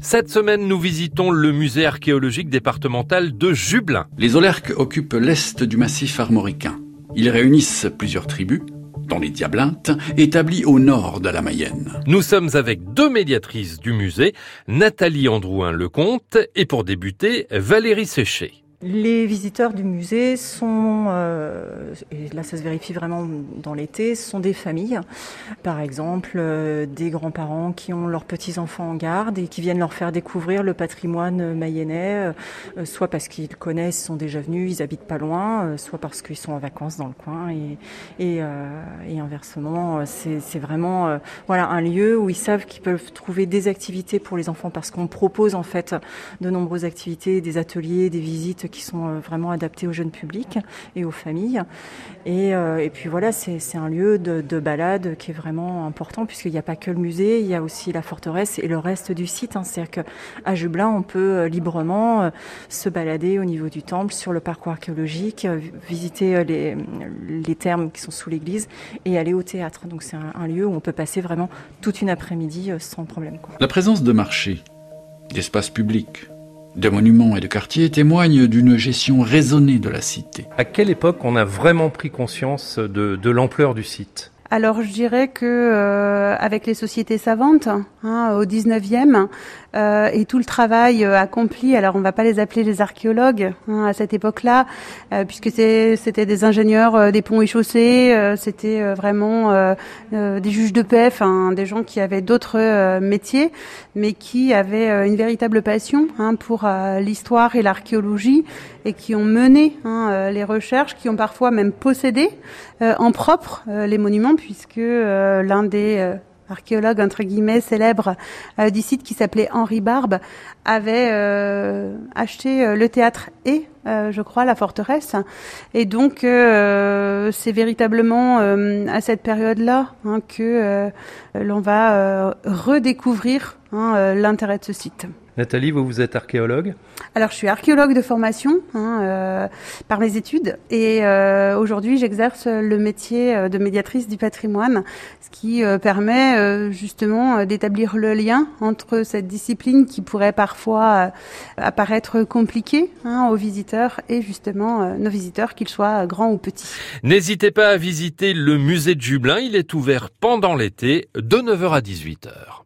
Cette semaine, nous visitons le musée archéologique départemental de Jublin. Les Olerques occupent l'est du massif armoricain. Ils réunissent plusieurs tribus, dont les Diablintes, établies au nord de la Mayenne. Nous sommes avec deux médiatrices du musée, Nathalie Androuin-Lecomte et pour débuter, Valérie Séché. Les visiteurs du musée sont, euh, et là ça se vérifie vraiment dans l'été, sont des familles. Par exemple, euh, des grands-parents qui ont leurs petits-enfants en garde et qui viennent leur faire découvrir le patrimoine mayennais, euh, soit parce qu'ils connaissent, sont déjà venus, ils habitent pas loin, euh, soit parce qu'ils sont en vacances dans le coin. Et, et, et inversement, c'est vraiment voilà un lieu où ils savent qu'ils peuvent trouver des activités pour les enfants parce qu'on propose en fait de nombreuses activités, des ateliers, des visites qui sont euh, vraiment adaptés au jeune public et aux familles. Et, euh, puis voilà, c'est un lieu de, de, balade qui est vraiment important puisqu'il n'y a pas que le musée, il y a aussi la forteresse et le reste du site. Hein. C'est-à-dire qu'à Jublin, on peut euh, librement se balader au niveau du temple, sur le parcours archéologique, visiter les, les thermes qui sont sous l'église et aller au théâtre. Donc c'est un, lieu où on peut passer vraiment toute une après-midi sans problème. La présence de marchés, d'espaces publics, de monuments et de quartiers témoignent d'une gestion raisonnée de la cité. À quelle époque on a vraiment pris conscience de, de l'ampleur du site? Alors je dirais que euh, avec les sociétés savantes hein, au 19e euh, et tout le travail euh, accompli, alors on va pas les appeler les archéologues hein, à cette époque-là, puisque c'était des ingénieurs des ponts et chaussées, c'était vraiment des juges de paix, des gens qui avaient d'autres métiers, mais qui avaient une véritable passion hein, pour l'histoire et l'archéologie et qui ont mené les recherches, qui ont parfois même possédé en propre les monuments puisque euh, l'un des euh, archéologues entre guillemets célèbres euh, du site qui s'appelait Henri Barbe avait acheté le théâtre et je crois la forteresse et donc c'est véritablement à cette période-là hein, que l'on va redécouvrir hein, l'intérêt de ce site. Nathalie, vous, vous êtes archéologue Alors, je suis archéologue de formation hein, euh, par mes études et euh, aujourd'hui, j'exerce le métier euh, de médiatrice du patrimoine, ce qui euh, permet euh, justement d'établir le lien entre cette discipline qui pourrait parfois apparaître compliquée hein, aux visiteurs et justement nos visiteurs, qu'ils soient grands ou petits. N'hésitez pas à visiter le musée de Jublin, il est ouvert pendant l'été de 9h à 18h.